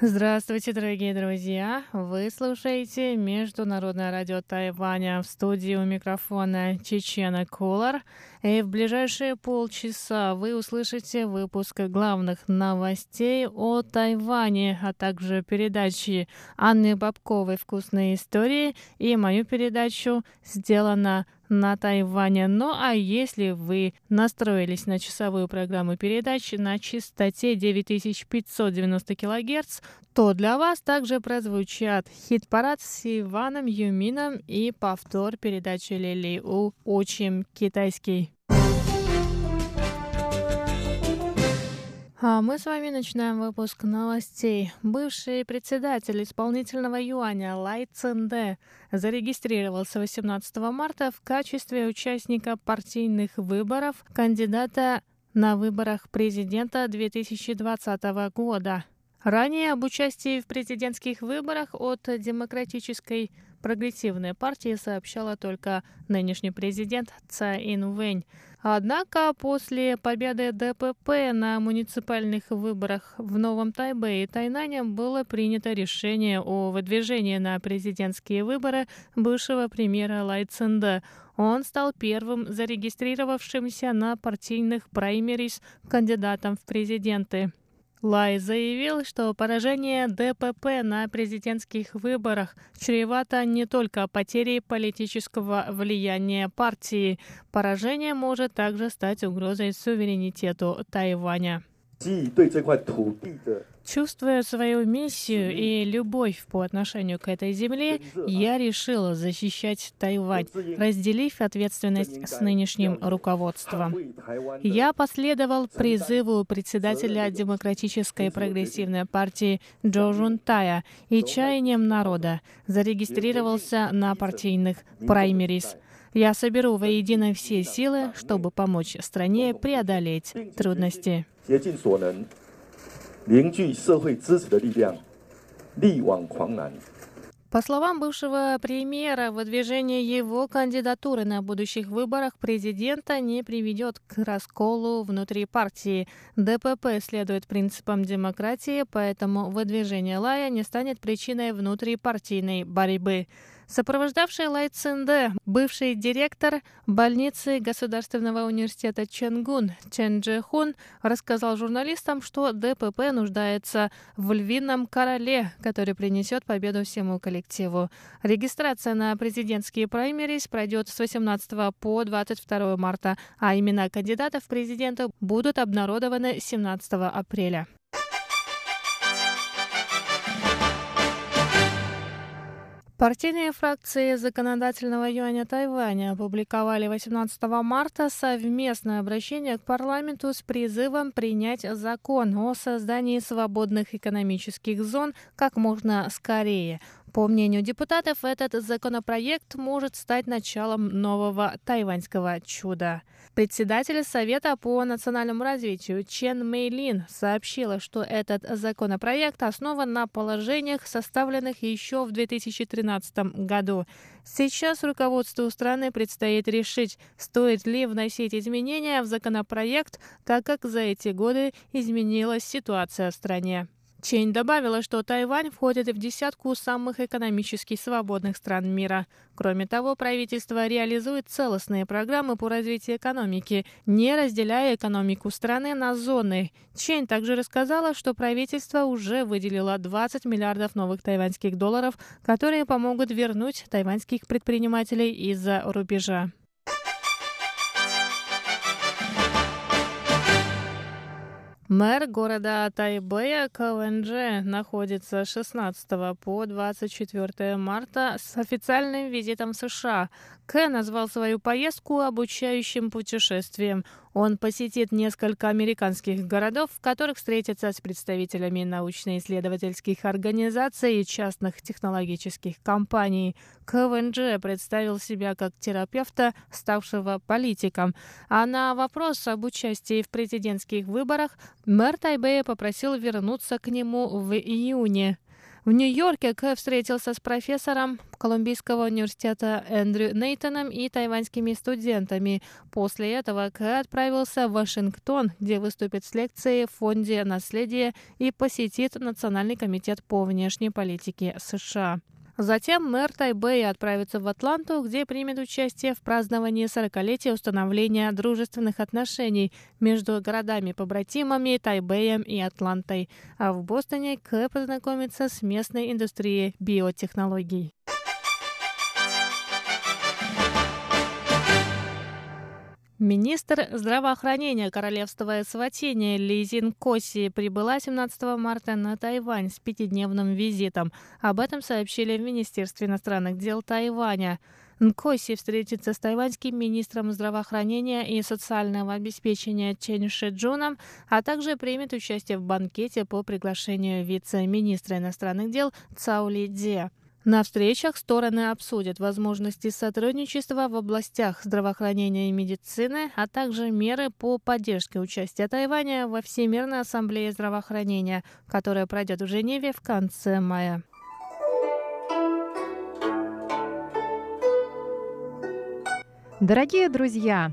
Здравствуйте, дорогие друзья! Вы слушаете Международное радио Тайваня в студии у микрофона Чечена Кулар. И в ближайшие полчаса вы услышите выпуск главных новостей о Тайване, а также передачи Анны Бабковой «Вкусные истории» и мою передачу «Сделано на Тайване. Ну а если вы настроились на часовую программу передач на частоте 9590 кГц, то для вас также прозвучат хит-парад с Иваном Юмином и повтор передачи Лили У «Учим китайский». А мы с вами начинаем выпуск новостей. Бывший председатель исполнительного юаня Лай Цинде зарегистрировался 18 марта в качестве участника партийных выборов кандидата на выборах президента 2020 года. Ранее об участии в президентских выборах от Демократической прогрессивной партии сообщала только нынешний президент Цай Инвэнь. Однако после победы ДПП на муниципальных выборах в Новом Тайбе и Тайнане было принято решение о выдвижении на президентские выборы бывшего премьера Лай Цинда. Он стал первым зарегистрировавшимся на партийных праймерис кандидатом в президенты. Лай заявил, что поражение ДПП на президентских выборах чревато не только потерей политического влияния партии. Поражение может также стать угрозой суверенитету Тайваня. Чувствуя свою миссию и любовь по отношению к этой земле, я решила защищать Тайвань, разделив ответственность с нынешним руководством. Я последовал призыву председателя Демократической прогрессивной партии Джо Жунтая и чаянием народа, зарегистрировался на партийных праймерис. Я соберу воедино все силы, чтобы помочь стране преодолеть трудности. 凝聚社会支持的力量，力挽狂澜。По словам бывшего премьера, выдвижение его кандидатуры на будущих выборах президента не приведет к расколу внутри партии. ДПП следует принципам демократии, поэтому выдвижение Лая не станет причиной внутрипартийной борьбы. Сопровождавший Лай Цинде, бывший директор больницы Государственного университета Ченгун Чен Джехун, рассказал журналистам, что ДПП нуждается в львином короле, который принесет победу всему коллективу. Регистрация на президентские праймерис пройдет с 18 по 22 марта, а имена кандидатов в президенты будут обнародованы 17 апреля. Партийные фракции законодательного юаня Тайваня опубликовали 18 марта совместное обращение к парламенту с призывом принять закон о создании свободных экономических зон как можно скорее. По мнению депутатов, этот законопроект может стать началом нового тайваньского чуда. Председатель Совета по национальному развитию Чен Мэйлин сообщила, что этот законопроект основан на положениях, составленных еще в 2013 году. Сейчас руководству страны предстоит решить, стоит ли вносить изменения в законопроект, так как за эти годы изменилась ситуация в стране. Чень добавила, что Тайвань входит в десятку самых экономически свободных стран мира. Кроме того, правительство реализует целостные программы по развитию экономики, не разделяя экономику страны на зоны. Чень также рассказала, что правительство уже выделило 20 миллиардов новых тайваньских долларов, которые помогут вернуть тайваньских предпринимателей из-за рубежа. Мэр города Тайбэя КВНЖ находится с 16 по 24 марта с официальным визитом США. К назвал свою поездку обучающим путешествием. Он посетит несколько американских городов, в которых встретится с представителями научно-исследовательских организаций и частных технологических компаний. КВНЖ представил себя как терапевта, ставшего политиком. А на вопрос об участии в президентских выборах мэр Тайбэя попросил вернуться к нему в июне. В Нью-Йорке К встретился с профессором Колумбийского университета Эндрю Нейтоном и тайваньскими студентами. После этого К отправился в Вашингтон, где выступит с лекцией в Фонде наследия и посетит Национальный комитет по внешней политике США. Затем мэр Тайбэя отправится в Атланту, где примет участие в праздновании 40-летия установления дружественных отношений между городами-побратимами Тайбэем и Атлантой. А в Бостоне К познакомится с местной индустрией биотехнологий. Министр здравоохранения Королевства Эсватини Лизин Коси прибыла 17 марта на Тайвань с пятидневным визитом. Об этом сообщили в Министерстве иностранных дел Тайваня. Нкоси встретится с тайваньским министром здравоохранения и социального обеспечения Чен Шиджуном, а также примет участие в банкете по приглашению вице-министра иностранных дел Цаули Дзе. На встречах стороны обсудят возможности сотрудничества в областях здравоохранения и медицины, а также меры по поддержке участия Тайваня во Всемирной ассамблее здравоохранения, которая пройдет в Женеве в конце мая. Дорогие друзья,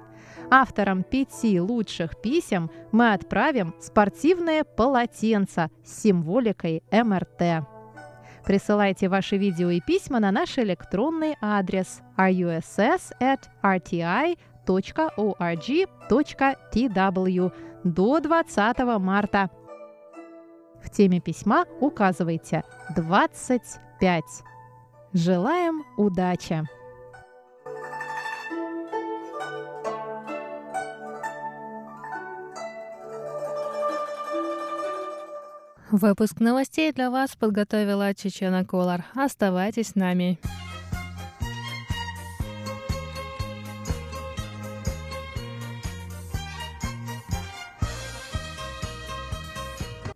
Авторам пяти лучших писем мы отправим спортивное полотенце с символикой МРТ. Присылайте ваши видео и письма на наш электронный адрес russ@rti.org.tw до 20 марта. В теме письма указывайте 25. Желаем удачи! Выпуск новостей для вас подготовила Чечена Колор. Оставайтесь с нами.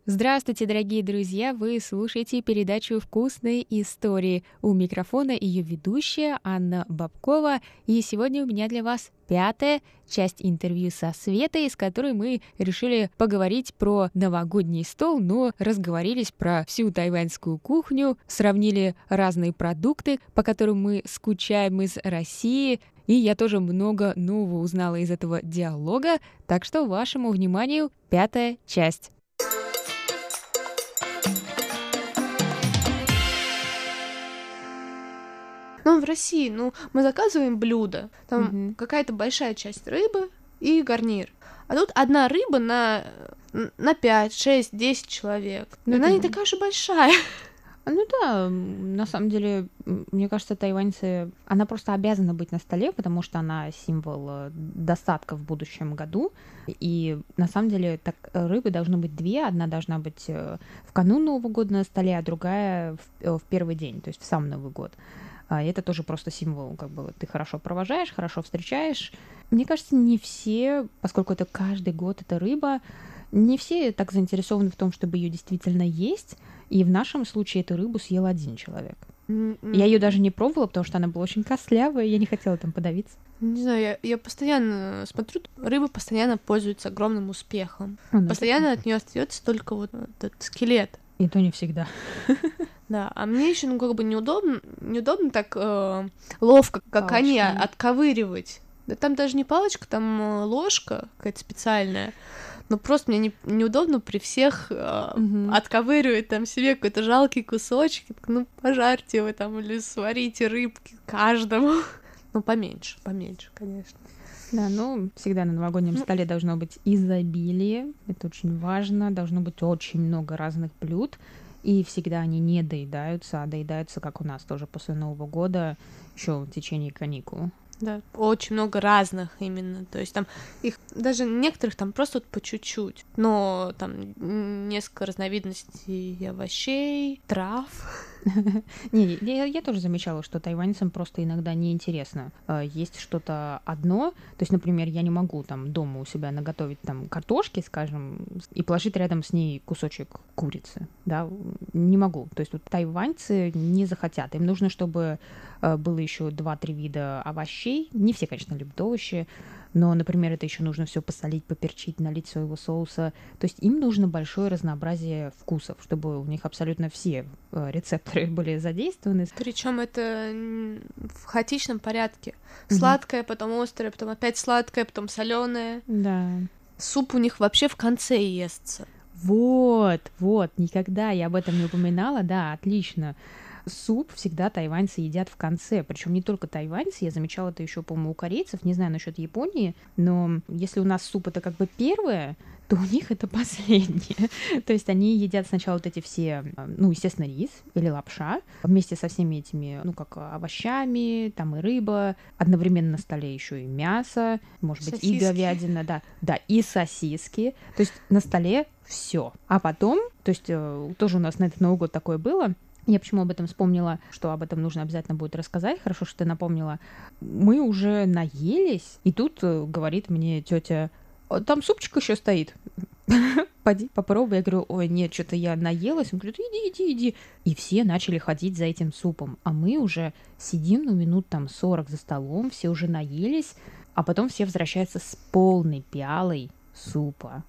Здравствуйте, дорогие друзья! Вы слушаете передачу «Вкусные истории». У микрофона ее ведущая Анна Бабкова. И сегодня у меня для вас пятая часть интервью со Светой, с которой мы решили поговорить про новогодний стол, но разговорились про всю тайваньскую кухню, сравнили разные продукты, по которым мы скучаем из России, и я тоже много нового узнала из этого диалога, так что вашему вниманию пятая часть. Ну, в России, ну, мы заказываем блюдо, там угу. какая-то большая часть рыбы и гарнир. А тут одна рыба на, на 5, 6, 10 человек. Ну, Она не такая уж и большая. Ну да, на самом деле, мне кажется, тайваньцы, она просто обязана быть на столе, потому что она символ э, достатка в будущем году. И на самом деле так, рыбы должны быть две. Одна должна быть э, в канун Нового года на столе, а другая в, э, в первый день, то есть в сам Новый год. А это тоже просто символ, как бы ты хорошо провожаешь, хорошо встречаешь. Мне кажется, не все, поскольку это каждый год эта рыба, не все так заинтересованы в том, чтобы ее действительно есть. И в нашем случае эту рыбу съел один человек. Mm-hmm. Я ее даже не пробовала, потому что она была очень костлявая, я не хотела там подавиться. Не знаю, я, я постоянно смотрю, рыба постоянно пользуется огромным успехом. Mm-hmm. Постоянно от нее остается только вот этот скелет. И то не всегда. Да, а мне еще, ну, как бы неудобно, неудобно так э, ловко, как Палочками. они, отковыривать. Да там даже не палочка, там э, ложка какая-то специальная. ну просто мне не, неудобно при всех э, угу. отковыривать там себе какой-то жалкий кусочек, ну пожарьте вы там или сварите рыбки каждому. Ну, поменьше, поменьше, конечно. Да, ну, всегда на новогоднем ну, столе должно быть изобилие, это очень важно, должно быть очень много разных блюд, и всегда они не доедаются, а доедаются, как у нас тоже после Нового года, еще в течение каникул. Да, очень много разных именно. То есть там их даже некоторых там просто вот по чуть-чуть. Но там несколько разновидностей овощей, трав. Не, я, я тоже замечала, что тайваньцам просто иногда неинтересно. А, есть что-то одно, то есть, например, я не могу там дома у себя наготовить там картошки, скажем, и положить рядом с ней кусочек курицы, да, не могу. То есть вот тайваньцы не захотят, им нужно, чтобы а, было еще два-три вида овощей. Не все, конечно, любят овощи, но, например, это еще нужно все посолить, поперчить, налить своего соуса. То есть им нужно большое разнообразие вкусов, чтобы у них абсолютно все э, рецепторы были задействованы. Причем это в хаотичном порядке. Сладкое, mm-hmm. потом острое, потом опять сладкое, потом соленое. Да. Суп у них вообще в конце естся. Вот, вот, никогда я об этом не упоминала, да, отлично суп всегда тайваньцы едят в конце. Причем не только тайваньцы, я замечала это еще, по-моему, у корейцев, не знаю насчет Японии, но если у нас суп это как бы первое, то у них это последнее. то есть они едят сначала вот эти все, ну, естественно, рис или лапша вместе со всеми этими, ну, как овощами, там и рыба, одновременно на столе еще и мясо, может сосиски. быть, и говядина, да, да, и сосиски. То есть на столе все. А потом, то есть э, тоже у нас на этот Новый год такое было, я почему об этом вспомнила, что об этом нужно обязательно будет рассказать. Хорошо, что ты напомнила. Мы уже наелись, и тут э, говорит мне тетя, там супчик еще стоит. Поди, попробуй. Я говорю, ой, нет, что-то я наелась. Он говорит, иди, иди, иди. И все начали ходить за этим супом. А мы уже сидим, ну, минут там 40 за столом, все уже наелись, а потом все возвращаются с полной пиалой супа.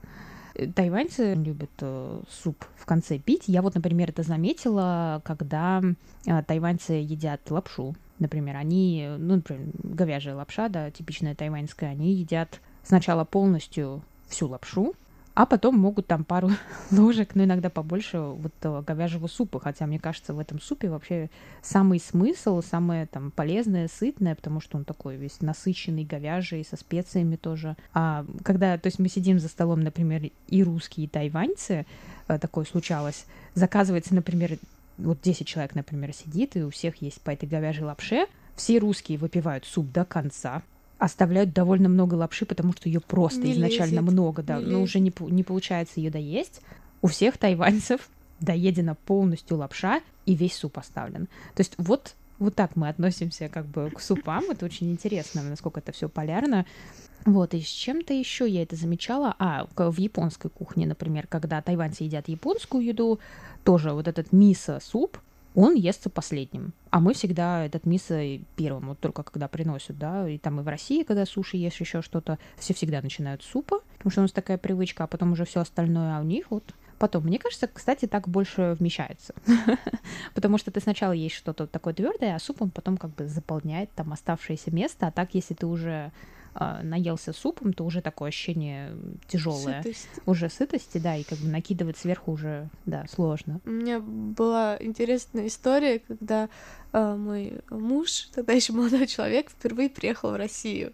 Тайваньцы любят э, суп в конце пить. Я вот, например, это заметила, когда э, тайваньцы едят лапшу. Например, они, ну, например, говяжья лапша, да, типичная тайваньская, они едят сначала полностью всю лапшу, а потом могут там пару ложек, ну иногда побольше вот говяжьего супа, хотя мне кажется в этом супе вообще самый смысл, самое там полезное, сытное, потому что он такой весь насыщенный, говяжий, со специями тоже. А когда, то есть мы сидим за столом, например, и русские, и тайваньцы, э, такое случалось, заказывается, например, вот 10 человек, например, сидит, и у всех есть по этой говяжьей лапше, все русские выпивают суп до конца, оставляют довольно много лапши, потому что ее просто не изначально лезет, много, да, но уже не, не получается ее доесть. У всех тайваньцев доедена полностью лапша и весь суп оставлен. То есть вот вот так мы относимся как бы к супам. Это очень интересно, насколько это все полярно. Вот, и с чем-то еще я это замечала. А, в японской кухне, например, когда тайваньцы едят японскую еду, тоже вот этот мисо-суп, он естся последним. А мы всегда этот мисо первым, вот только когда приносят, да, и там и в России, когда суши ешь еще что-то, все всегда начинают с супа, потому что у нас такая привычка, а потом уже все остальное, а у них вот потом. Мне кажется, кстати, так больше вмещается. Потому что ты сначала ешь что-то такое твердое, а супом потом как бы заполняет там оставшееся место. А так, если ты уже э, наелся супом, то уже такое ощущение тяжелое. Сытость. Уже сытости, да, и как бы накидывать сверху уже, да, сложно. У меня была интересная история, когда э, мой муж, тогда еще молодой человек, впервые приехал в Россию.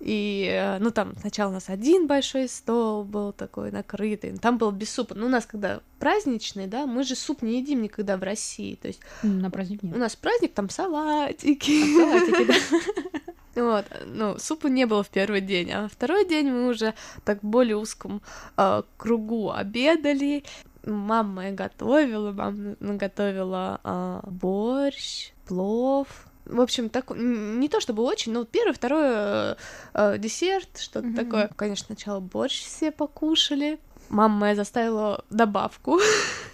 И, э, ну, там сначала у нас один большой стол был такой накрытый, там был без супа. Ну, у нас когда праздничный, да, мы же суп не едим никогда в России, то есть... На праздник нет. У нас праздник, там салатики. А, салатики, да. Вот, ну, супа не было в первый день, а второй день мы уже так в более узком э, кругу обедали. Мама моя готовила, мама наготовила э, борщ, плов, в общем, так не то чтобы очень, но первый, второй э, э, десерт, что-то mm-hmm. такое. Конечно, сначала борщ все покушали. Мама моя заставила добавку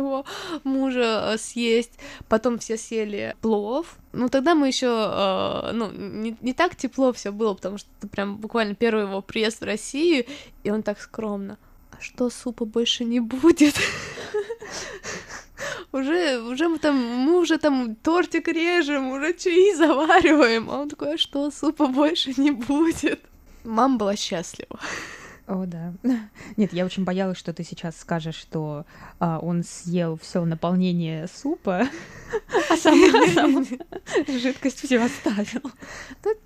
моего мужа э, съесть. Потом все съели плов. Ну, тогда мы еще, э, ну, не, не так тепло все было, потому что это прям буквально первый его приезд в Россию, и он так скромно. А что, супа больше не будет? Уже, уже мы там, мы уже там тортик режем, уже чаи завариваем. А он такой, а что, супа больше не будет? Мама была счастлива. О, да. Нет, я очень боялась, что ты сейчас скажешь, что а, он съел все наполнение супа, а сам жидкость все оставил.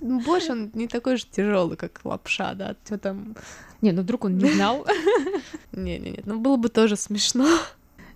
Больше он не такой же тяжелый, как лапша, да, что там. Не, ну вдруг он не знал. Не-не-не, ну было бы тоже смешно.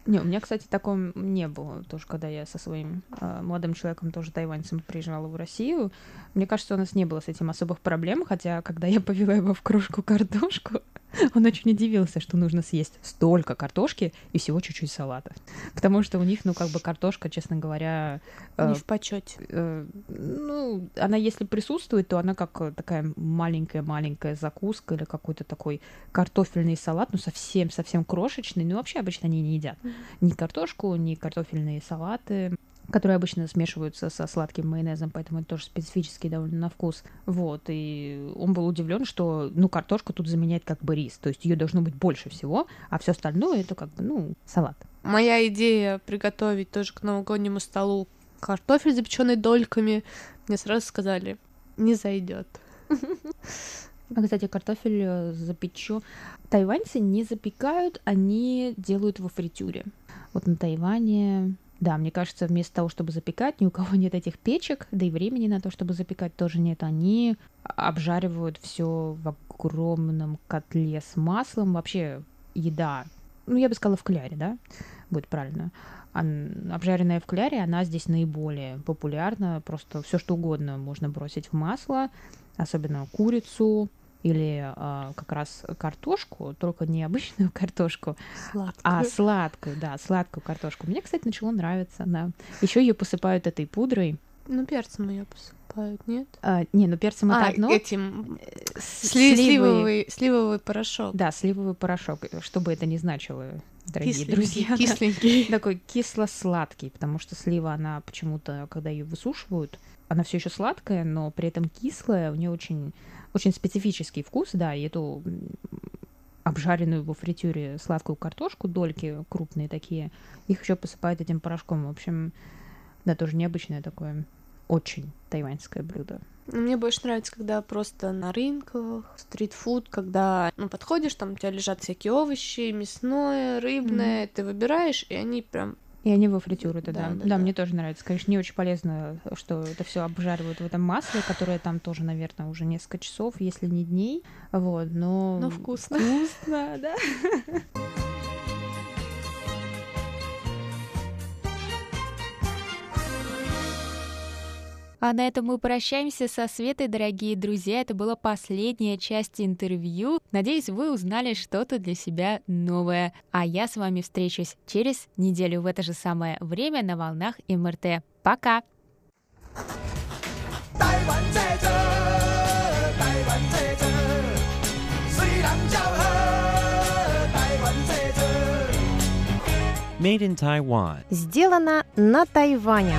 Не, у меня, кстати, такого не было. Тоже, когда я со своим э, молодым человеком, тоже тайваньцем, приезжала в Россию, мне кажется, у нас не было с этим особых проблем, хотя, когда я повела его в кружку картошку, он очень удивился, что нужно съесть столько картошки и всего чуть-чуть салата. Потому что у них, ну, как бы картошка, честно говоря... Э, не в почете. Э, ну, она, если присутствует, то она как такая маленькая-маленькая закуска или какой-то такой картофельный салат, ну, совсем-совсем крошечный. Ну, вообще обычно они не едят ни картошку, ни картофельные салаты которые обычно смешиваются со сладким майонезом, поэтому это тоже специфический довольно на вкус. Вот, и он был удивлен, что, ну, картошка тут заменяет как бы рис, то есть ее должно быть больше всего, а все остальное это как бы, ну, салат. Моя идея приготовить тоже к новогоднему столу картофель, запеченный дольками, мне сразу сказали, не зайдет. А, кстати, картофель э, запечу. Тайваньцы не запекают, они делают во фритюре. Вот на Тайване да, мне кажется, вместо того, чтобы запекать, ни у кого нет этих печек, да и времени на то, чтобы запекать, тоже нет. Они обжаривают все в огромном котле с маслом. Вообще еда, ну, я бы сказала, в кляре, да, будет правильно. Обжаренная в кляре, она здесь наиболее популярна. Просто все что угодно можно бросить в масло, особенно курицу, или э, как раз картошку, только не обычную картошку, сладкую. а сладкую, да, сладкую картошку. Мне, кстати, начало нравиться, да. Еще ее посыпают этой пудрой. Ну, перцем ее посыпают, нет? А, не, ну перцем а, это одно. этим сли- сливовый, сливовый порошок. Да, сливовый порошок, что бы это ни значило, дорогие кисленький, друзья. Кисленький. Такой кисло-сладкий, потому что слива, она почему-то, когда ее высушивают, она все еще сладкая, но при этом кислая, у нее очень очень специфический вкус, да, и эту обжаренную во фритюре сладкую картошку, дольки крупные такие, их еще посыпают этим порошком. В общем, да, тоже необычное такое, очень тайваньское блюдо. Мне больше нравится, когда просто на рынках, стритфуд, когда ну, подходишь, там у тебя лежат всякие овощи, мясное, рыбное, mm-hmm. ты выбираешь, и они прям и они во фритюру это, да. Да, да, да, мне тоже нравится. Конечно, не очень полезно, что это все обжаривают в этом масле, которое там тоже, наверное, уже несколько часов, если не дней. Вот, но... Но вкусно. Вкусно, да. А на этом мы прощаемся со Светой, дорогие друзья. Это была последняя часть интервью. Надеюсь, вы узнали что-то для себя новое. А я с вами встречусь через неделю в это же самое время на волнах МРТ. Пока! Made in Taiwan. Сделано на Тайване.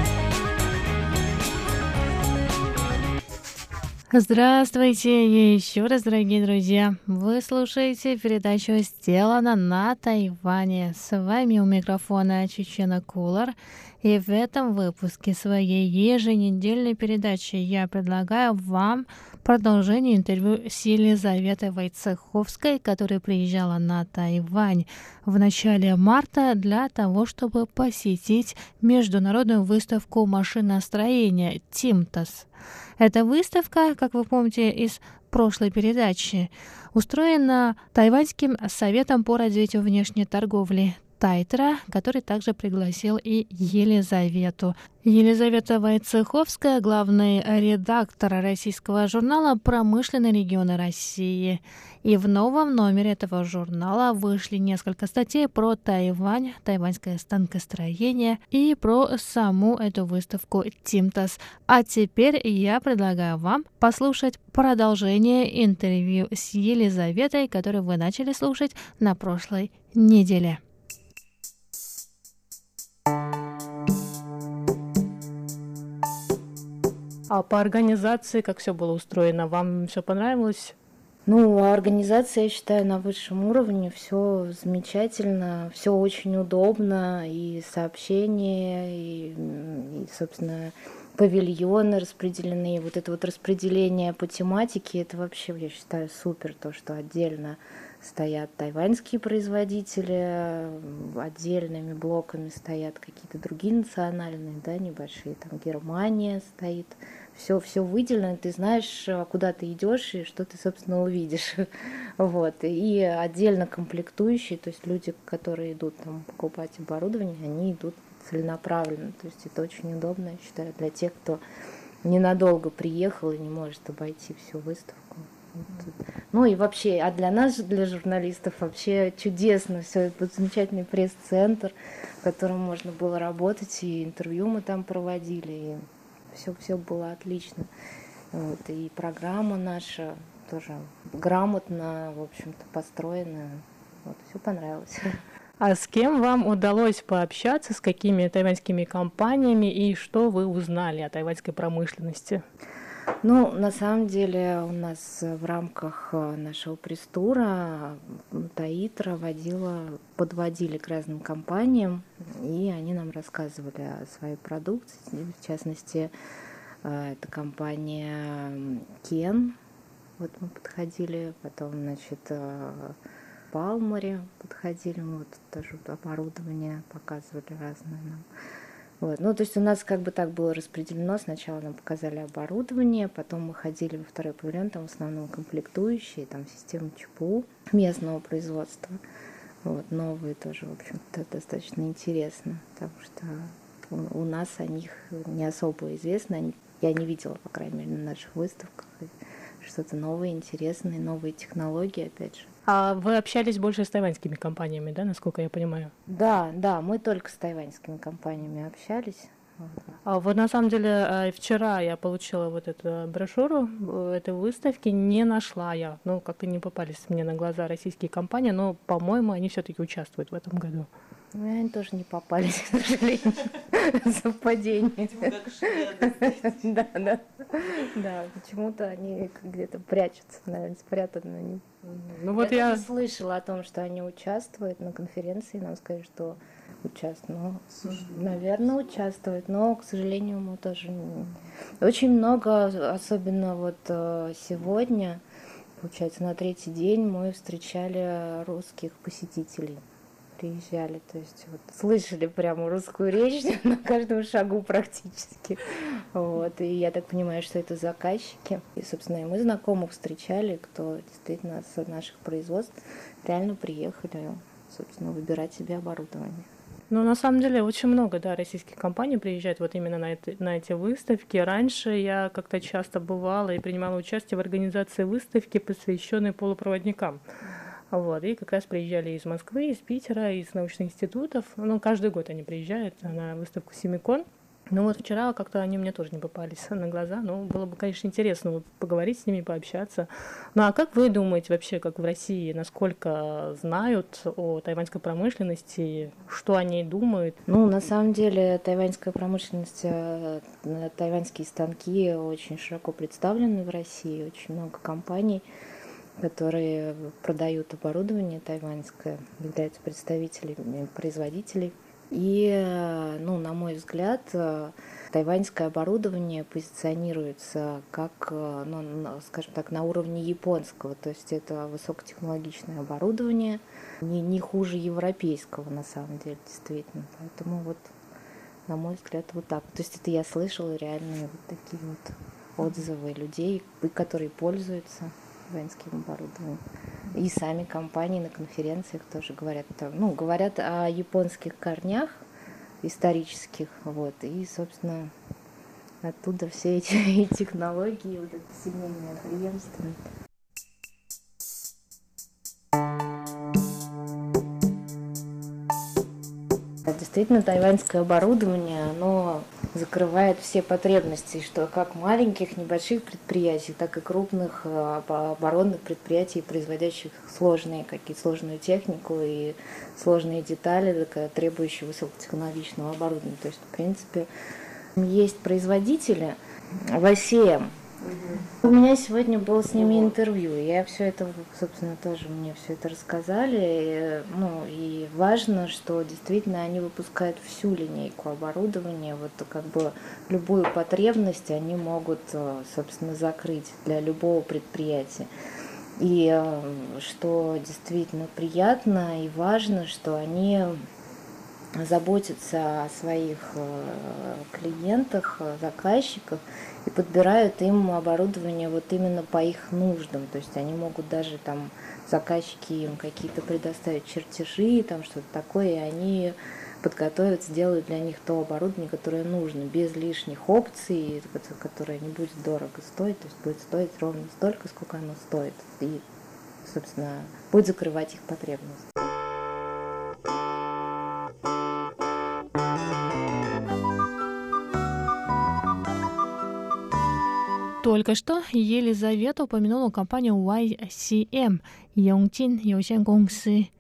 Здравствуйте еще раз, дорогие друзья! Вы слушаете передачу «Сделано на Тайване». С вами у микрофона Чечена Кулар. И в этом выпуске своей еженедельной передачи я предлагаю вам продолжение интервью с Елизаветой Войцеховской, которая приезжала на Тайвань в начале марта для того, чтобы посетить международную выставку машиностроения «Тимтас». Эта выставка, как вы помните из прошлой передачи, устроена Тайваньским советом по развитию внешней торговли Тайтера, который также пригласил и Елизавету. Елизавета Войцеховская, главный редактор российского журнала «Промышленные регионы России». И в новом номере этого журнала вышли несколько статей про Тайвань, тайваньское станкостроение и про саму эту выставку Тимтас. А теперь я предлагаю вам послушать продолжение интервью с Елизаветой, которое вы начали слушать на прошлой неделе. А по организации, как все было устроено, вам все понравилось? Ну, организация, я считаю, на высшем уровне, все замечательно, все очень удобно, и сообщения, и, и собственно, павильоны распределены, вот это вот распределение по тематике, это вообще, я считаю, супер, то, что отдельно стоят тайваньские производители, отдельными блоками стоят какие-то другие национальные, да, небольшие, там Германия стоит, все, все выделено, ты знаешь, куда ты идешь и что ты, собственно, увидишь. Вот. И отдельно комплектующие, то есть люди, которые идут там покупать оборудование, они идут целенаправленно. То есть это очень удобно, я считаю, для тех, кто ненадолго приехал и не может обойти всю выставку. Ну и вообще, а для нас, для журналистов, вообще чудесно все. Это замечательный пресс-центр, в котором можно было работать, и интервью мы там проводили, и все, все было отлично. Вот, и программа наша тоже грамотно, в общем-то, построена. Вот, все понравилось. А с кем вам удалось пообщаться, с какими тайваньскими компаниями и что вы узнали о тайваньской промышленности? Ну, на самом деле у нас в рамках э, нашего пресс-тура Таитра водила, подводили к разным компаниям, и они нам рассказывали о своей продукции. В частности, э, это компания Кен. Вот мы подходили, потом, значит, э, Палмаре подходили, мы вот тоже оборудование показывали разное нам. Вот. Ну, то есть у нас как бы так было распределено. Сначала нам показали оборудование, потом мы ходили во второй павильон, там в основном комплектующие, там системы ЧПУ местного производства. Вот, новые тоже, в общем-то, достаточно интересно, потому что у, у нас о них не особо известно. Я не видела, по крайней мере, на наших выставках. Что-то новое, интересное, новые технологии, опять же. А вы общались больше с тайваньскими компаниями, да, насколько я понимаю? Да, да, мы только с тайваньскими компаниями общались. А вот на самом деле э, вчера я получила вот эту брошюру э, этой выставки, не нашла я, ну как-то не попались мне на глаза российские компании, но, по-моему, они все-таки участвуют в этом году. Ну, они тоже не попались, к сожалению. Совпадение. Да, да. Да, почему-то они где-то прячутся, наверное, спрятаны они. Ну вот я... слышала о том, что они участвуют на конференции, нам сказали, что участвуют. Ну, наверное, участвуют, но, к сожалению, мы тоже не... Очень много, особенно вот э, сегодня, получается, на третий день мы встречали русских посетителей приезжали, то есть вот слышали прямо русскую речь на каждом шагу практически. Вот, и я так понимаю, что это заказчики. И, собственно, и мы знакомых встречали, кто действительно с наших производств реально приехали, собственно, выбирать себе оборудование. Ну, на самом деле, очень много, да, российских компаний приезжает вот именно на, это, на эти выставки. Раньше я как-то часто бывала и принимала участие в организации выставки, посвященной полупроводникам. Вот, и как раз приезжали из Москвы, из Питера, из научных институтов. Ну, каждый год они приезжают на выставку Семикон. Ну вот вчера как-то они мне тоже не попались на глаза, но было бы, конечно, интересно поговорить с ними, пообщаться. Ну а как вы думаете вообще, как в России, насколько знают о тайваньской промышленности, что они думают? Ну, на самом деле, тайваньская промышленность, э, тайваньские станки очень широко представлены в России, очень много компаний которые продают оборудование тайваньское, являются представителями производителей. И, ну, на мой взгляд, тайваньское оборудование позиционируется как, ну, скажем так, на уровне японского, то есть это высокотехнологичное оборудование, не, не хуже европейского на самом деле, действительно. Поэтому вот, на мой взгляд, вот так. То есть это я слышала реальные вот такие вот отзывы людей, которые пользуются воинским оборудованием. И сами компании на конференциях тоже говорят, ну, говорят о японских корнях исторических, вот, и, собственно, оттуда все эти технологии, вот это семейное преемство. Действительно, тайваньское оборудование, оно закрывает все потребности, что как маленьких, небольших предприятий, так и крупных э, оборонных предприятий, производящих сложные, какие сложную технику и сложные детали, требующие высокотехнологичного оборудования. То есть, в принципе, есть производители в России, У меня сегодня было с ними интервью. Я все это, собственно, тоже мне все это рассказали. Ну, и важно, что действительно они выпускают всю линейку оборудования. Вот как бы любую потребность они могут, э, собственно, закрыть для любого предприятия. И э, что действительно приятно и важно, что они заботятся о своих э, клиентах, заказчиках и подбирают им оборудование вот именно по их нуждам. То есть они могут даже там заказчики им какие-то предоставить чертежи, там что-то такое, и они подготовят, сделают для них то оборудование, которое нужно, без лишних опций, которое не будет дорого стоить, то есть будет стоить ровно столько, сколько оно стоит. И, собственно, будет закрывать их потребности. Только что Елизавета упомянула компанию YCM Юсен Гongси.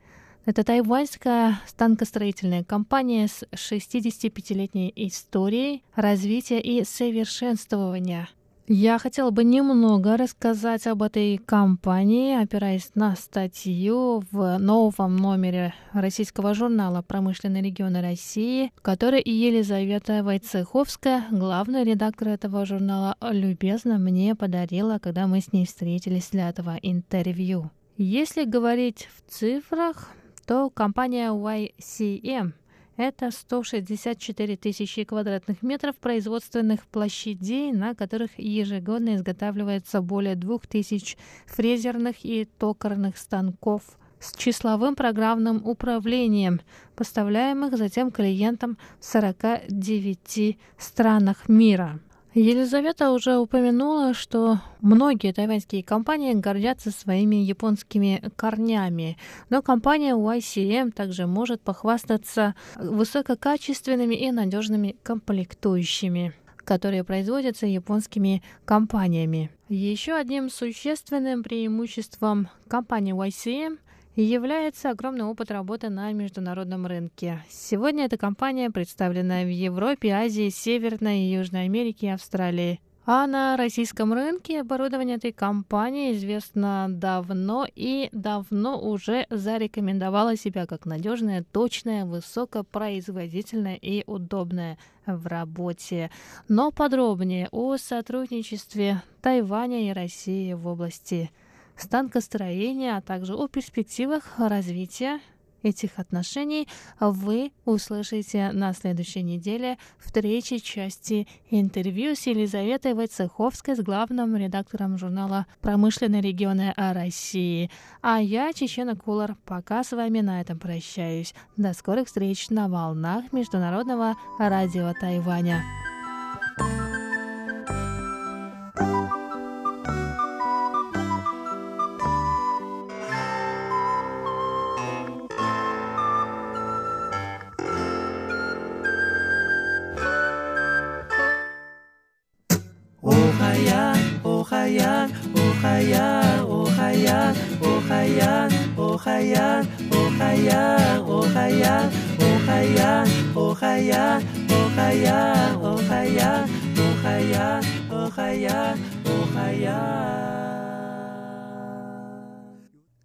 Это тайваньская станкостроительная компания с 65-летней историей развития и совершенствования – я хотела бы немного рассказать об этой компании, опираясь на статью в новом номере российского журнала «Промышленные регионы России», который Елизавета Войцеховская, главный редактор этого журнала, любезно мне подарила, когда мы с ней встретились для этого интервью. Если говорить в цифрах, то компания YCM это 164 тысячи квадратных метров производственных площадей, на которых ежегодно изготавливается более 2000 фрезерных и токарных станков с числовым программным управлением, поставляемых затем клиентам в 49 странах мира. Елизавета уже упомянула, что многие тайваньские компании гордятся своими японскими корнями, но компания YCM также может похвастаться высококачественными и надежными комплектующими которые производятся японскими компаниями. Еще одним существенным преимуществом компании YCM – является огромный опыт работы на международном рынке. Сегодня эта компания представлена в Европе, Азии, Северной и Южной Америке и Австралии. А на российском рынке оборудование этой компании известно давно и давно уже зарекомендовало себя как надежное, точное, высокопроизводительное и удобное в работе. Но подробнее о сотрудничестве Тайваня и России в области станкостроения, а также о перспективах развития этих отношений вы услышите на следующей неделе в третьей части интервью с Елизаветой Войцеховской, с главным редактором журнала «Промышленные регионы России». А я, Чечена Кулар, пока с вами на этом прощаюсь. До скорых встреч на волнах Международного радио Тайваня.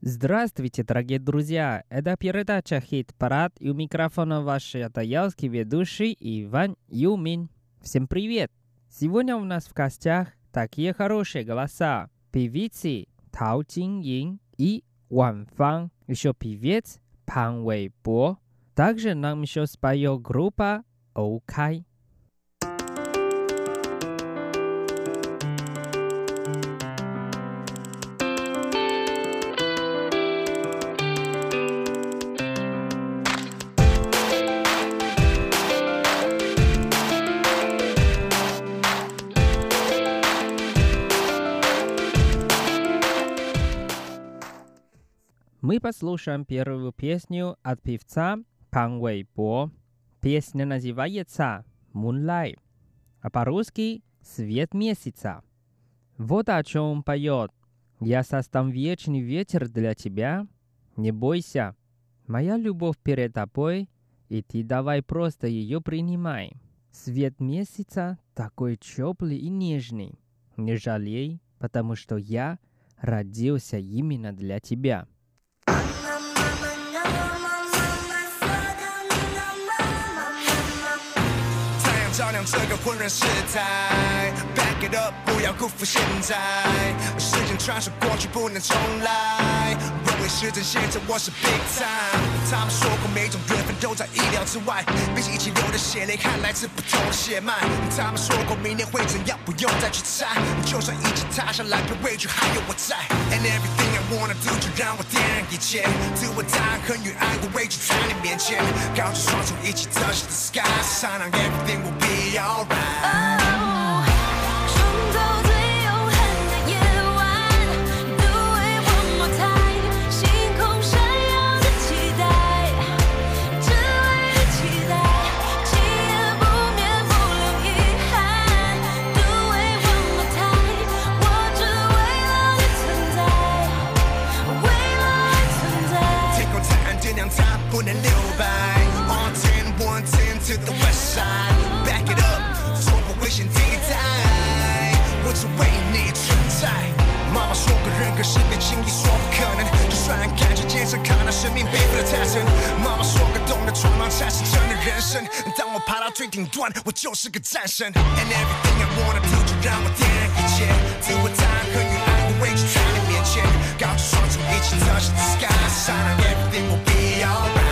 Здравствуйте, дорогие друзья! Это передача «Хит Парад» и у микрофона ваш ятаялский ведущий Иван Юмин. Всем привет! Сегодня у нас в гостях такие хорошие голоса. Певицы Тау Чин Ин и Ван Фан, еще певец Пан Вэй Бо. Также нам еще споет группа Оукай. Мы послушаем первую песню от певца Пан Вэйбо. Песня называется «Moonlight», а по-русски «Свет месяца». Вот о чем поет. «Я создам вечный ветер для тебя. Не бойся, моя любовь перед тобой, и ты давай просто ее принимай. Свет месяца такой теплый и нежный. Не жалей, потому что я родился именно для тебя. 太阳照亮这个混乱时代，Back it up，不要辜负现在。时间穿梭过去不能重来，认为是真，现在我是 big time。他们说过每种缘分都在意料之外，毕竟一起流的血泪还来自不同的血脉。他们说过明天会怎样，不用再去猜。就算一起踏下来，别畏惧，还有我在。And everything I wanna do，就让我点燃一切。自我答案和与爱无畏惧在你面前，高举双手一起 touch the sky，闪亮 everything will be alright。可能就算感觉坚持可能生命背负的太争妈妈说个懂的床上才是真的人生当我爬到最顶端我就是个战神 and everything i wanna do 就让我点燃一切自我在意和与爱的位置在你面前高举双手一起 touch the sky，Shine everything will be alright.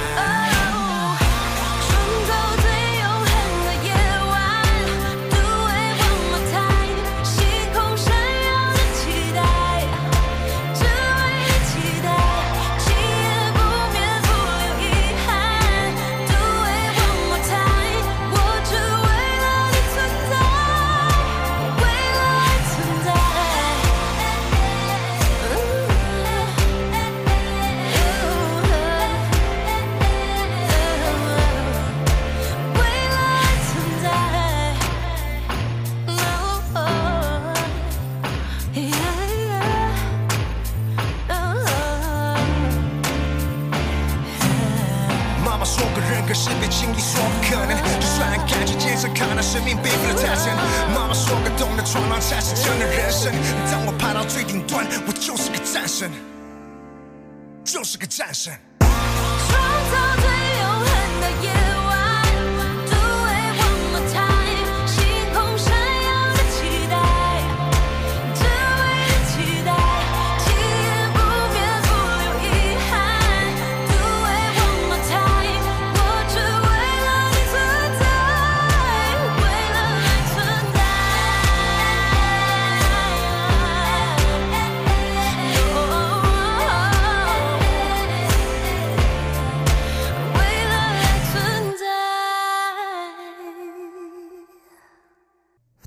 可是别轻易说不可能。就算感觉坚上，可能生命并不能太深。妈妈说过，懂得闯荡才是真的人生。当我爬到最顶端，我就是个战神，就是个战神。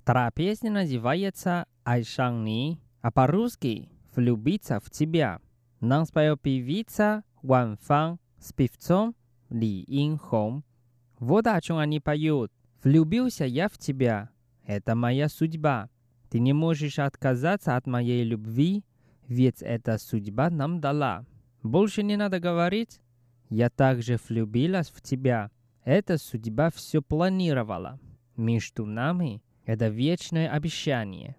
Вторая песня называется «Айшанни», а по-русски «Влюбиться в тебя». Нам споет певица Ван Фан с певцом Ли Ин Хом. Вот о чем они поют. «Влюбился я в тебя. Это моя судьба. Ты не можешь отказаться от моей любви, ведь эта судьба нам дала. Больше не надо говорить. Я также влюбилась в тебя. Эта судьба все планировала. Между нами это вечное обещание.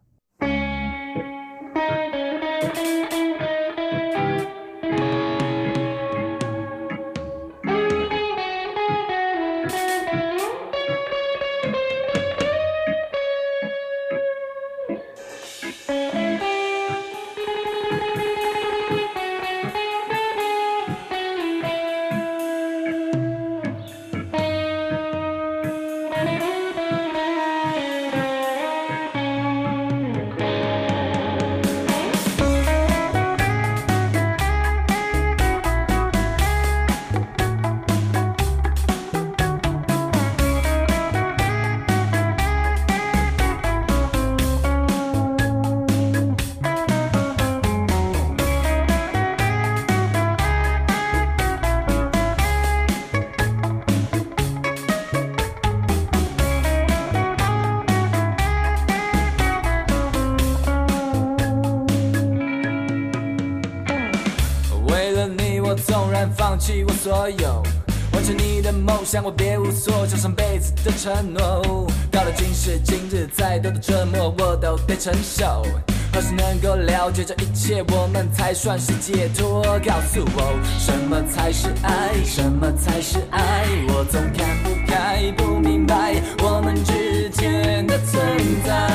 想，我别无所求，上辈子的承诺。到了今时今日，再多的折磨我都得承受。何时能够了解这一切，我们才算是解脱？告诉我，什么才是爱？什么才是爱？我总看不开，不明白我们之间的存在，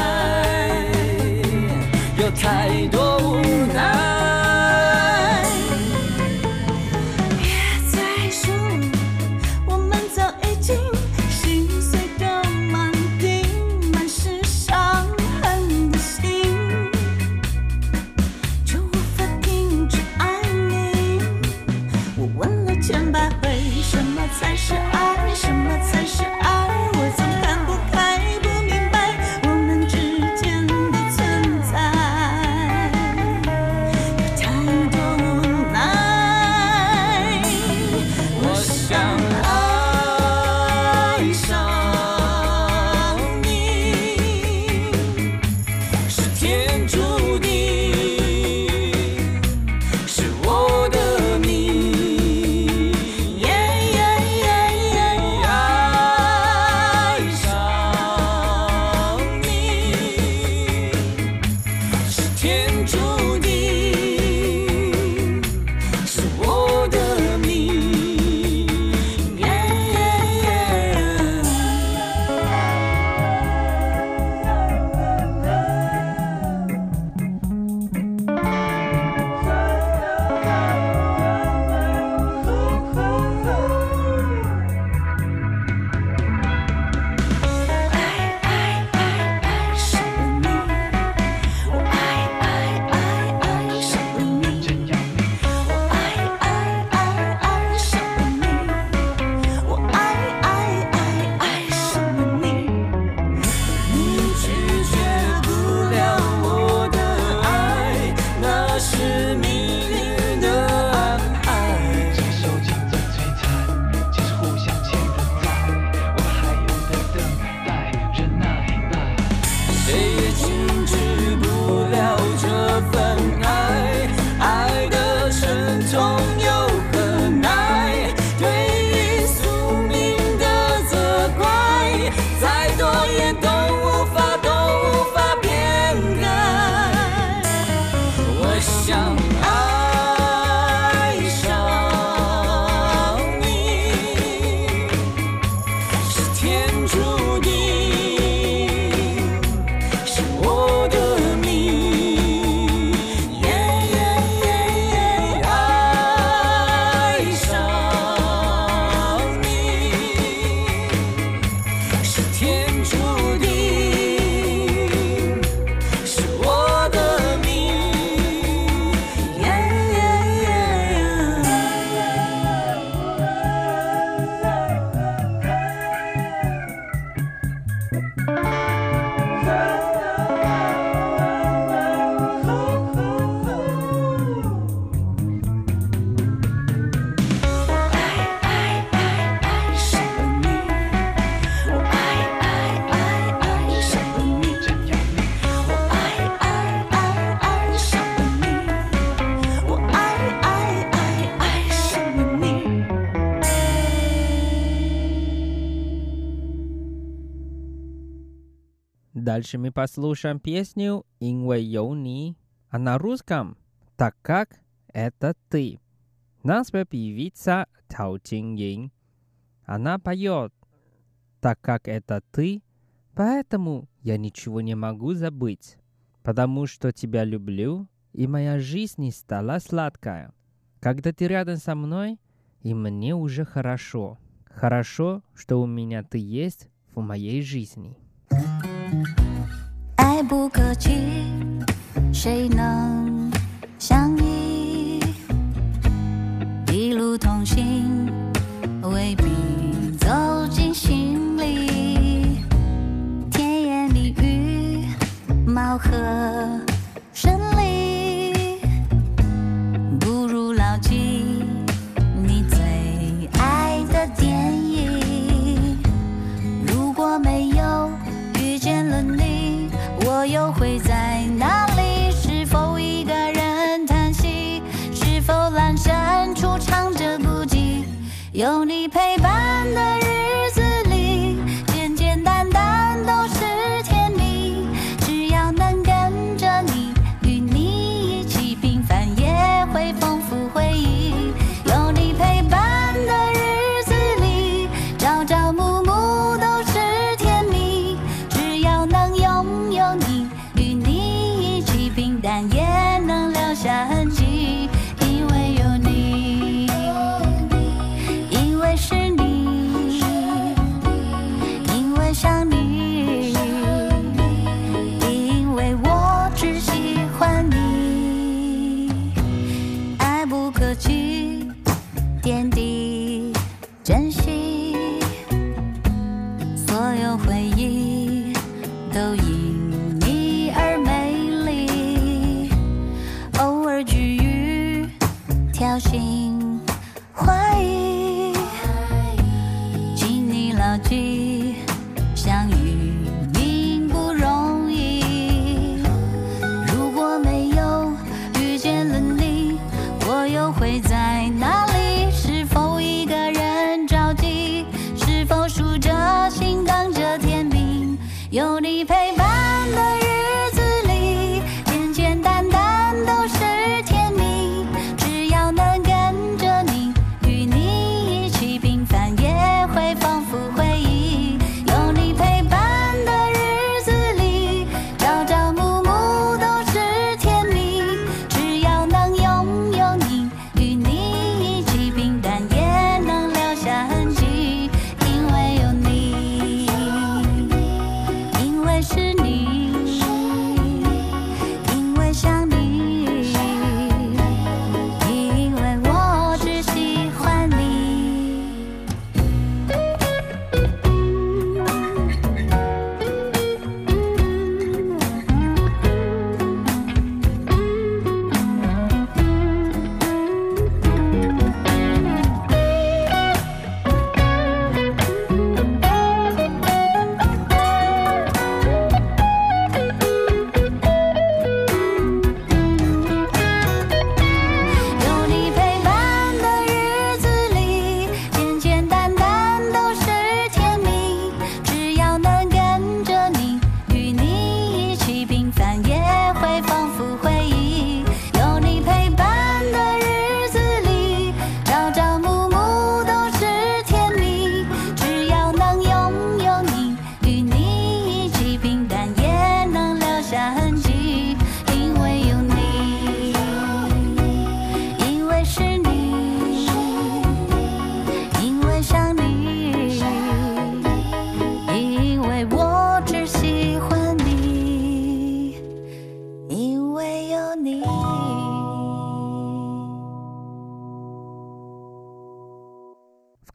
有太多无奈。Дальше мы послушаем песню «Инвей Йони», а на русском «Так как это ты». Нас певица Тау Чин Она поет «Так как это ты, поэтому я ничего не могу забыть, потому что тебя люблю, и моя жизнь стала сладкая. Когда ты рядом со мной, и мне уже хорошо. Хорошо, что у меня ты есть в моей жизни». 爱不可及，谁能相依？一路同行，未必走进心里。甜言蜜语，貌合有你陪伴的人。是你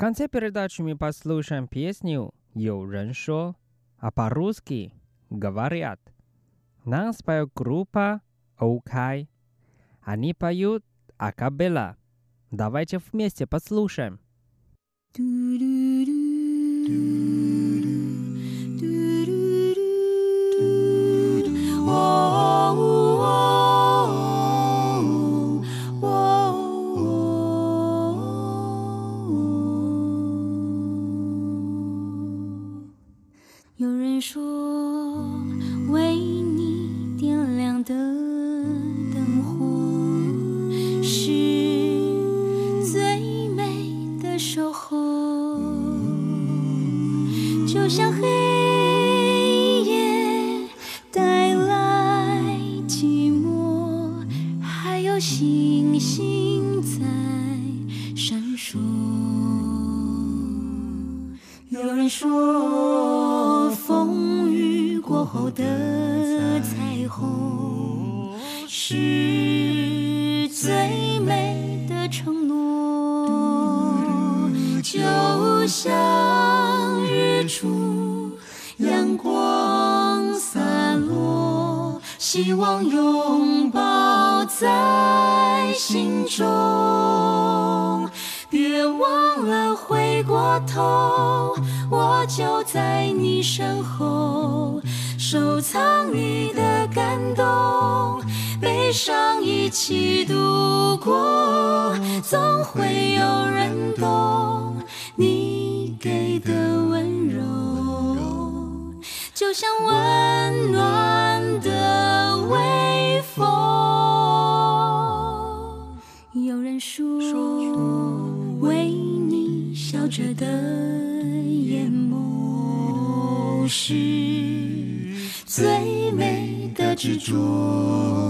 конце передачи мы послушаем песню «有人说», а по-русски «Говорят». Нам споет группа «Окай». Они поют Акабела. Давайте вместе послушаем. Oh, oh, oh. 会有人懂你给的温柔就像温暖的微风有人说为你笑着的眼眸是最美的执着。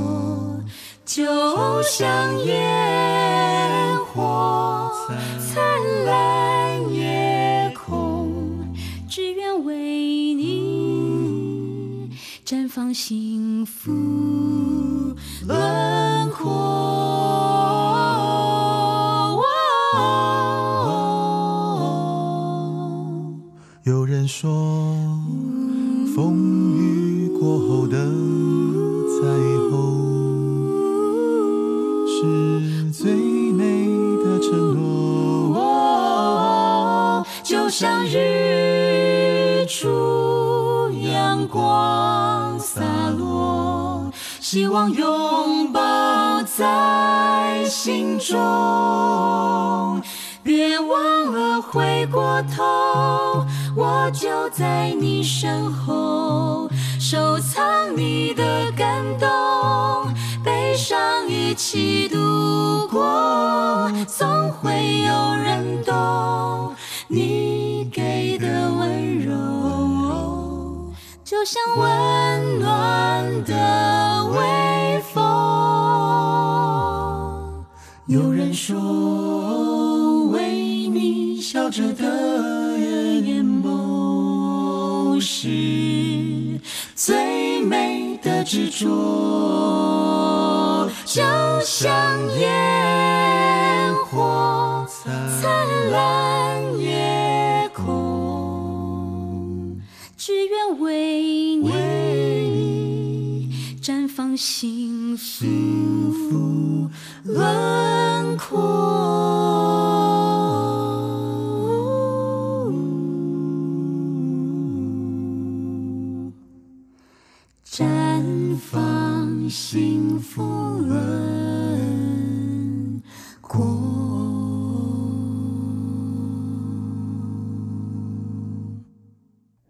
绽放幸福轮廓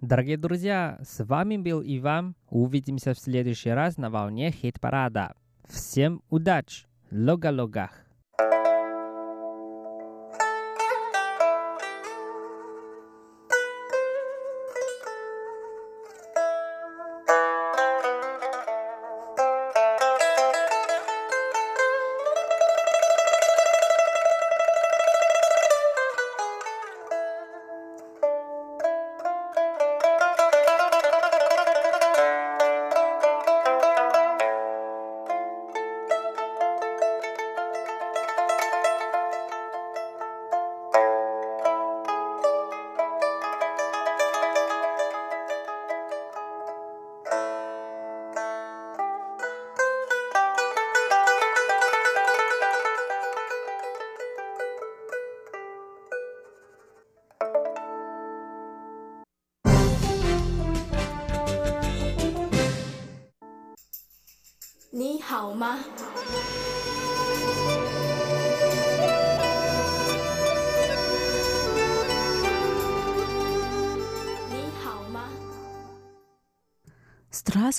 Дорогие друзья, с вами был Иван. Увидимся в следующий раз на волне хит-парада. Всем удачи! Лога-логах!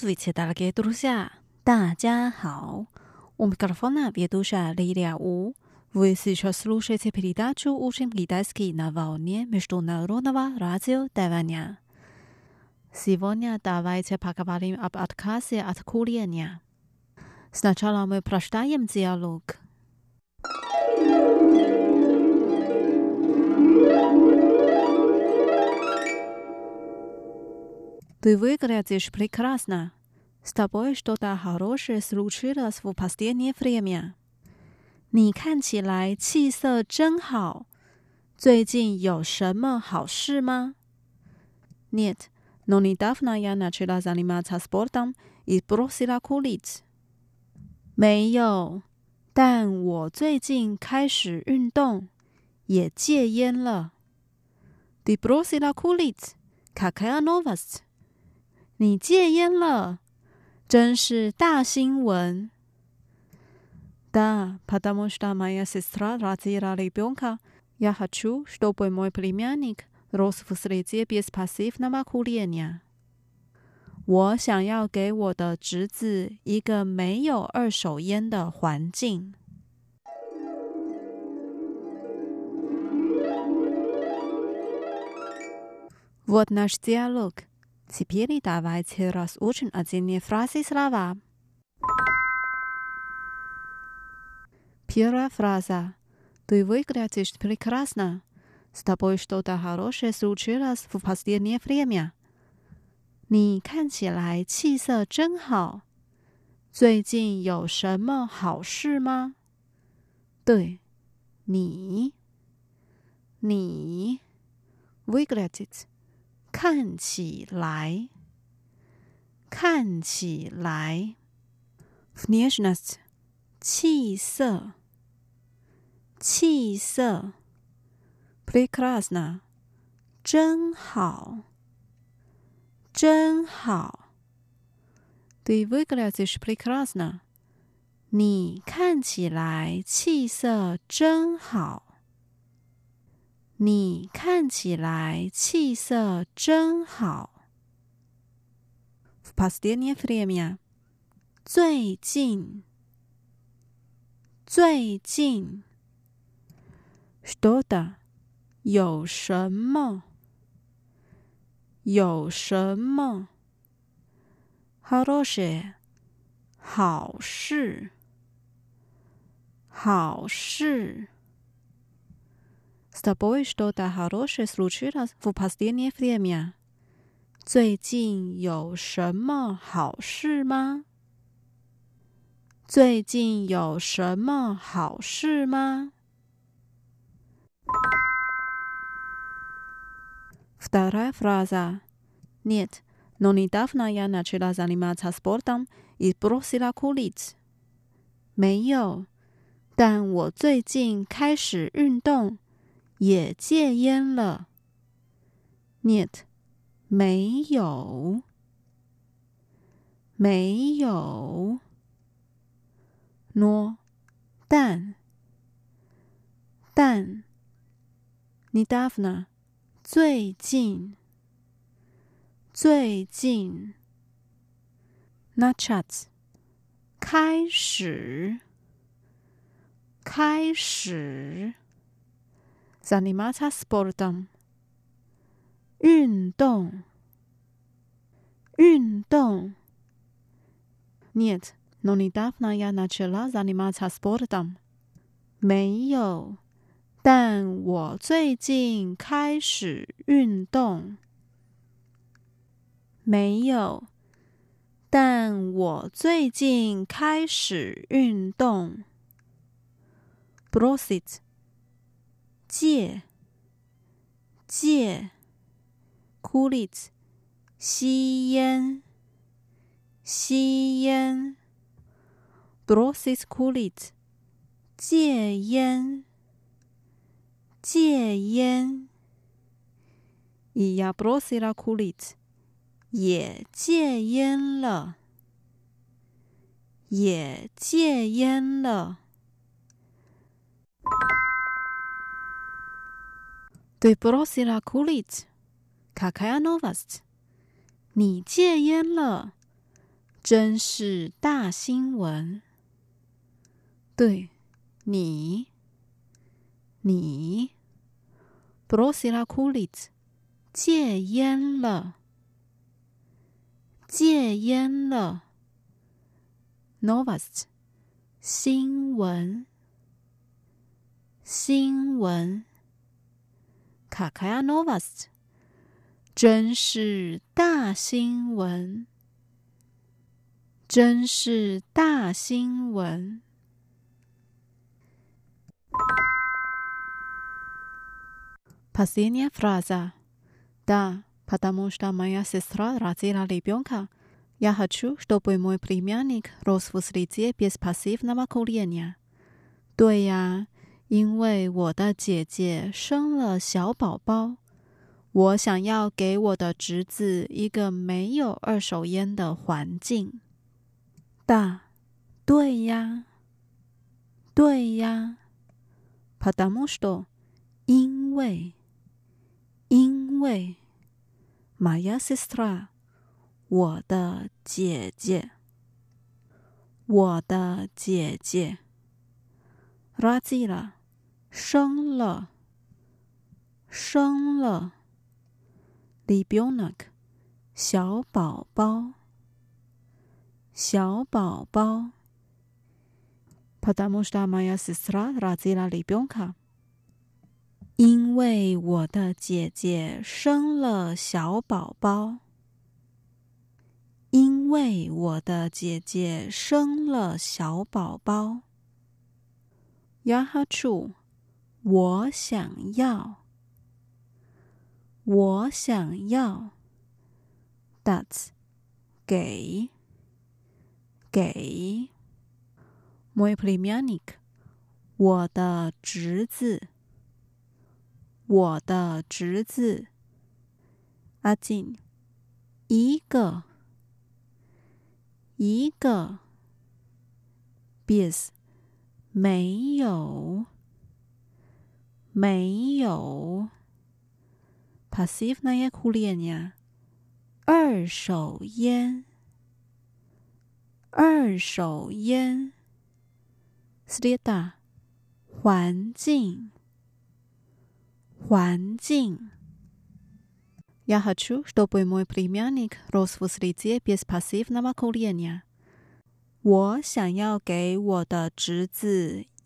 Здравствуйте, дорогие друзья! 大家好! У микрофона ведущая Лилия У. Вы сейчас слушаете передачу «Учим китайский на волне Международного радио Тайваня». Сегодня давайте поговорим об отказе от курения. Сначала мы прочитаем диалог. Ты выглядишь прекрасно. С тобой что-то хорошее случилось в последнее время. 你看起来气色真好。最近有什么好事吗？Нет, но недавно я начала заниматься спортом и бросила курить. 没有，但我最近开始运动，也戒烟了。Ты бросила курить? Какая новость? 你戒烟了， 真是大新闻。Да, потому что моя сестра родила ребенка. Я хочу, чтобы мой племянник рос в среде без пассивного курения. 我想要给我的侄子一个没有二手烟的环境。Вот наш диалог. Теперь давайте разучим отдельные фразы и слова. Первая фраза. Ты выглядишь прекрасно. С тобой что-то хорошее случилось в последнее время. 你看起来气色真好。最近有什么好事吗？对，你，你 выглядит 看起来，看起来 внешность 气色，气色 прекрасно 真好。真好，Ты выглядишь прекрасно。你看起来气色真好。 你看起来气色真好。В последнее время，最近，最近，что-то，有什么？有什么？хорошее，好事，好事。 С тобой что-то хорошее случилось в последнее время？最近有什么好事吗？最近有什么好事吗？Вторая фраза. Нет, но недавно я начала заниматься спортом и бросила курить. 没有，但我最近开始运动， 也戒烟了 nit 没有没有 No，但弹 ny dafna 最近最近 nachats 开始开始 ，заниматься спортом 运动，运动。Нет, но недавно я начала заниматься спортом。没有，但我最近开始运动。没有，但我最近开始运动。Brossit 戒戒、kulit 吸烟吸烟，brothers kulits，戒烟戒烟，iya brothers la kulit 也戒烟了，也戒烟了。对，Blossila Coolit，卡卡亚诺瓦斯，你戒烟了，真是大新闻。对你，你，Blossila Coolit 戒烟了，戒烟了，Novast 新闻，新闻。Какая новость？真是大新闻！真是大新闻！Последняя фраза. Да, потому что моя сестра родила ребенка. Я хочу, чтобы мой племянник рос в среде без пассивного курения. 对呀， 因为我的姐姐生了小宝宝。我想要给我的侄子一个没有二手烟的环境。大，对呀，对呀。Потому что，因为，因为。Моя сестра，我的姐姐，我的姐姐。Родила， 生了，生了。Ребенок，小宝宝，小宝宝。Потому что моя сестра родила ребенка。因为我的姐姐生了小宝宝。因为我的姐姐生了小宝宝。Я хочу， 我想要，我想要。That 给给。My p r e m i u n i c 我的侄子，我的侄子。阿进，一个，一个。Bis，没有。没有。Пассивная курение，二手烟，二手烟。Среда，环境，环境。Я хочу, чтобы мой племянник рос в среде без пассивного курения。我想要给我的侄子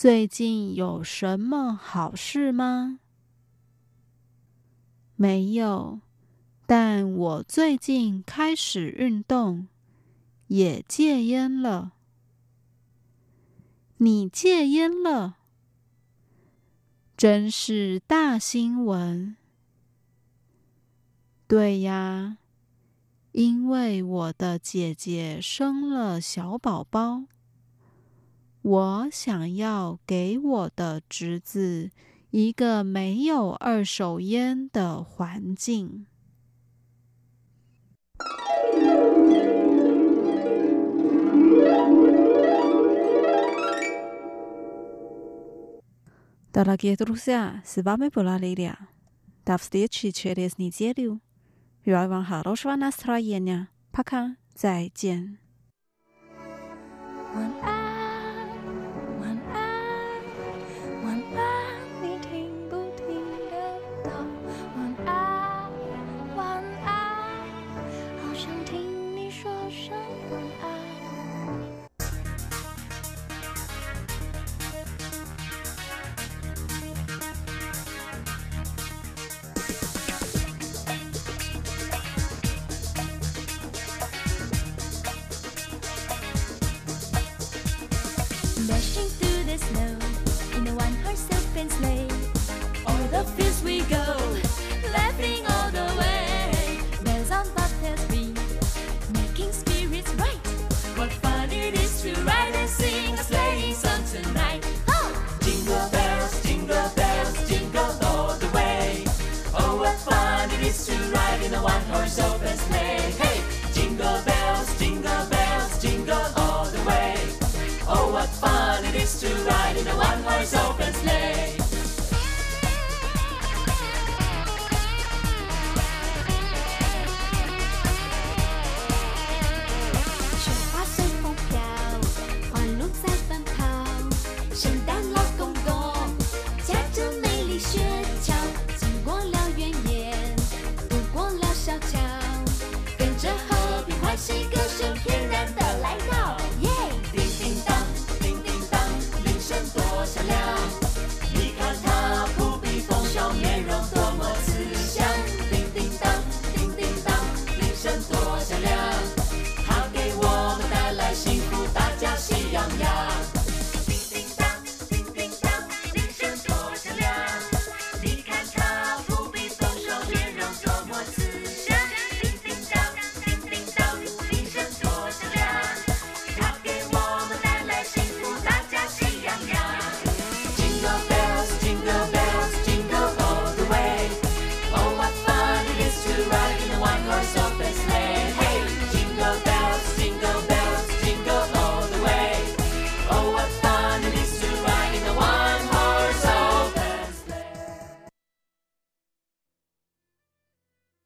最近有什么好事吗？没有，但我最近开始运动，也戒烟了。你戒烟了，真是大新闻。对呀，因为我的姐姐生了小宝宝，我想要给我的侄子。一个没有二手烟的环境。Дорогие друзья, с вами была Лилия. До встречи через неделю. Желаю вам хорошего настроения. Пока. 再见。晚安。